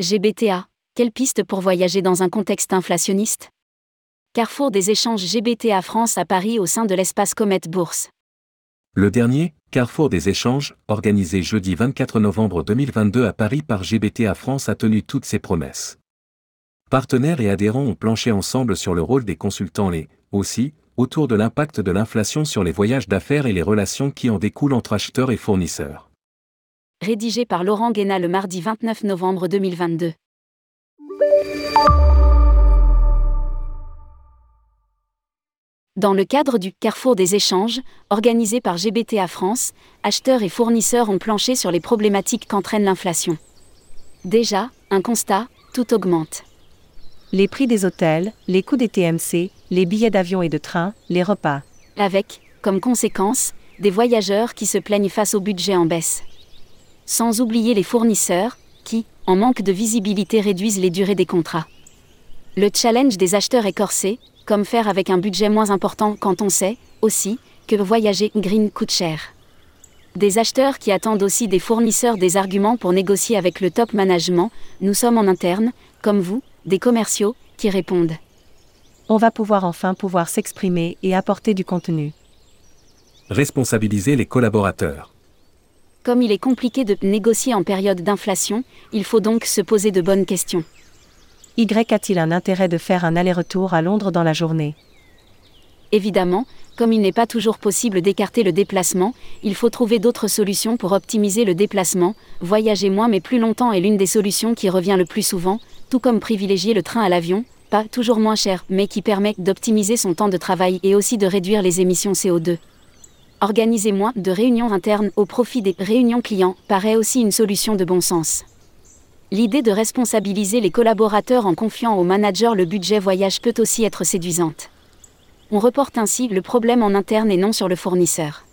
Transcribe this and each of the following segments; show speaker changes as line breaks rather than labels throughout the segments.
GBTA, quelle piste pour voyager dans un contexte inflationniste? Carrefour des échanges GBTA France à Paris au sein de l'espace Comet Bourse.
Le dernier, Carrefour des échanges, organisé jeudi 24 novembre 2022 à Paris par GBTA France a tenu toutes ses promesses. Partenaires et adhérents ont planché ensemble sur le rôle des consultants et, aussi, autour de l'impact de l'inflation sur les voyages d'affaires et les relations qui en découlent entre acheteurs et fournisseurs
rédigé par Laurent Guéna le mardi 29 novembre 2022. Dans le cadre du Carrefour des échanges, organisé par GBTA France, acheteurs et fournisseurs ont planché sur les problématiques qu'entraîne l'inflation. Déjà, un constat, tout augmente.
Les prix des hôtels, les coûts des TMC, les billets d'avion et de train, les repas.
Avec, comme conséquence, des voyageurs qui se plaignent face au budget en baisse sans oublier les fournisseurs, qui, en manque de visibilité, réduisent les durées des contrats. Le challenge des acheteurs est corsé, comme faire avec un budget moins important quand on sait, aussi, que voyager green coûte cher. Des acheteurs qui attendent aussi des fournisseurs des arguments pour négocier avec le top management, nous sommes en interne, comme vous, des commerciaux, qui répondent.
On va pouvoir enfin pouvoir s'exprimer et apporter du contenu.
Responsabiliser les collaborateurs.
Comme il est compliqué de négocier en période d'inflation, il faut donc se poser de bonnes questions.
Y a-t-il un intérêt de faire un aller-retour à Londres dans la journée?
Évidemment, comme il n'est pas toujours possible d'écarter le déplacement, il faut trouver d'autres solutions pour optimiser le déplacement. Voyager moins mais plus longtemps est l'une des solutions qui revient le plus souvent, tout comme privilégier le train à l'avion, pas toujours moins cher, mais qui permet d'optimiser son temps de travail et aussi de réduire les émissions CO2. Organiser moins de réunions internes au profit des réunions clients paraît aussi une solution de bon sens. L'idée de responsabiliser les collaborateurs en confiant au manager le budget voyage peut aussi être séduisante. On reporte ainsi le problème en interne et non sur le fournisseur.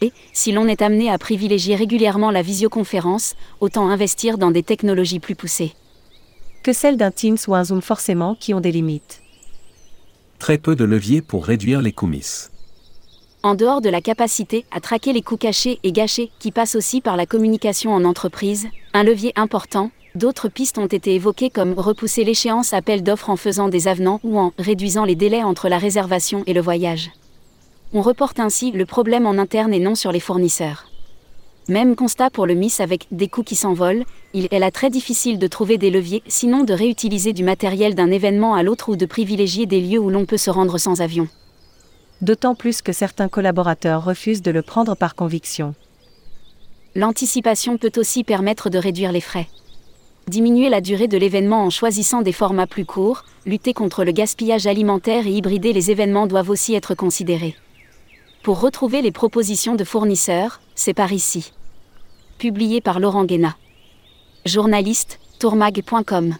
Et, si l'on est amené à privilégier régulièrement la visioconférence, autant investir dans des technologies plus poussées.
Que celles d'un Teams ou un Zoom forcément qui ont des limites.
Très peu de leviers pour réduire les commises
en dehors de la capacité à traquer les coûts cachés et gâchés qui passent aussi par la communication en entreprise, un levier important, d'autres pistes ont été évoquées comme repousser l'échéance appel d'offres en faisant des avenants ou en réduisant les délais entre la réservation et le voyage. On reporte ainsi le problème en interne et non sur les fournisseurs. Même constat pour le MIS avec des coûts qui s'envolent, il est là très difficile de trouver des leviers, sinon de réutiliser du matériel d'un événement à l'autre ou de privilégier des lieux où l'on peut se rendre sans avion
d'autant plus que certains collaborateurs refusent de le prendre par conviction.
L'anticipation peut aussi permettre de réduire les frais. Diminuer la durée de l'événement en choisissant des formats plus courts, lutter contre le gaspillage alimentaire et hybrider les événements doivent aussi être considérés. Pour retrouver les propositions de fournisseurs, c'est par ici. Publié par Laurent Guéna. Journaliste, tourmag.com